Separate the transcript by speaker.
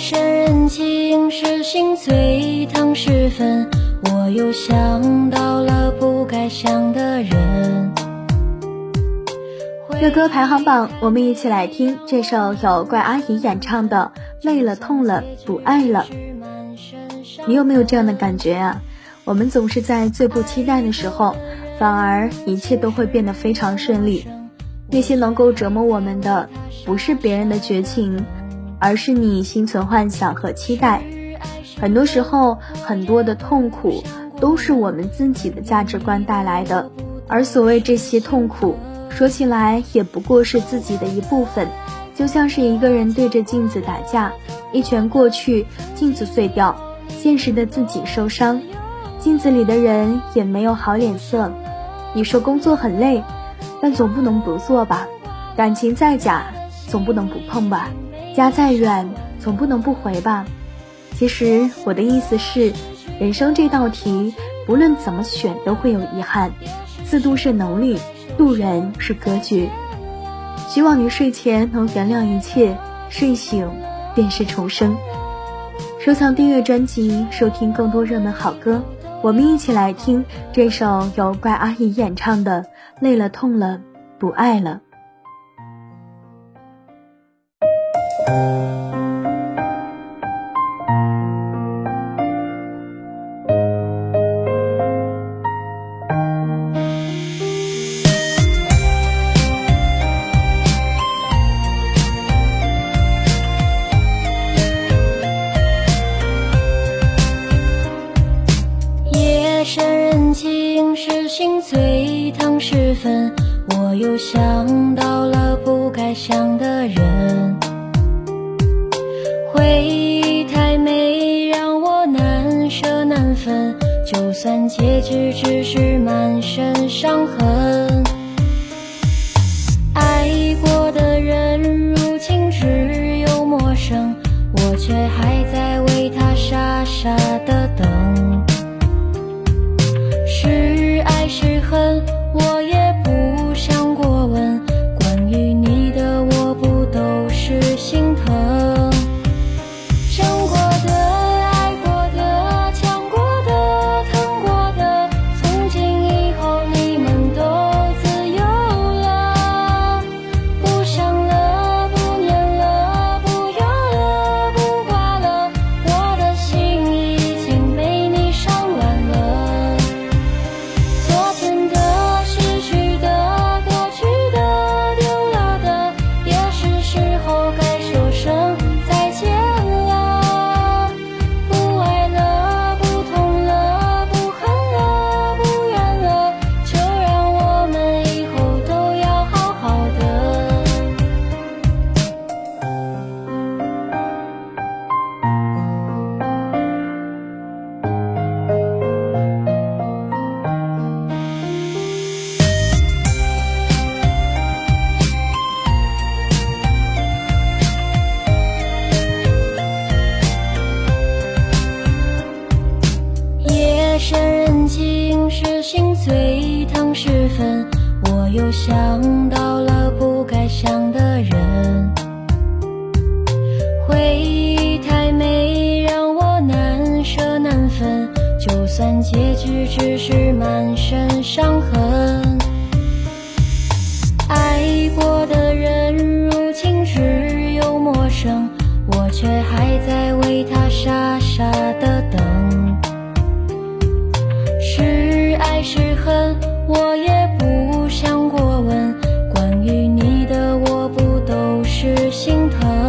Speaker 1: 深人静时，心醉汤时分，我又想到了不该想的人。
Speaker 2: 乐歌排行榜，我们一起来听这首由怪阿姨演唱的《累了痛了不爱了》。你有没有这样的感觉啊？我们总是在最不期待的时候，反而一切都会变得非常顺利。那些能够折磨我们的，不是别人的绝情，而是你心存幻想和期待。很多时候，很多的痛苦都是我们自己的价值观带来的，而所谓这些痛苦。说起来也不过是自己的一部分，就像是一个人对着镜子打架，一拳过去，镜子碎掉，现实的自己受伤，镜子里的人也没有好脸色。你说工作很累，但总不能不做吧？感情再假，总不能不碰吧？家再远，总不能不回吧？其实我的意思是，人生这道题，不论怎么选都会有遗憾，自渡是能力。渡人是格局，希望你睡前能原谅一切，睡醒便是重生。收藏订阅专辑，收听更多热门好歌。我们一起来听这首由怪阿姨演唱的《累了痛了不爱了》。
Speaker 1: 夜深人静是心碎疼时分，我又想到了不该想的人。回忆太美，让我难舍难分。就算结局只是满身伤痕，是爱是恨我时分，我又想到了不该想的人，心疼。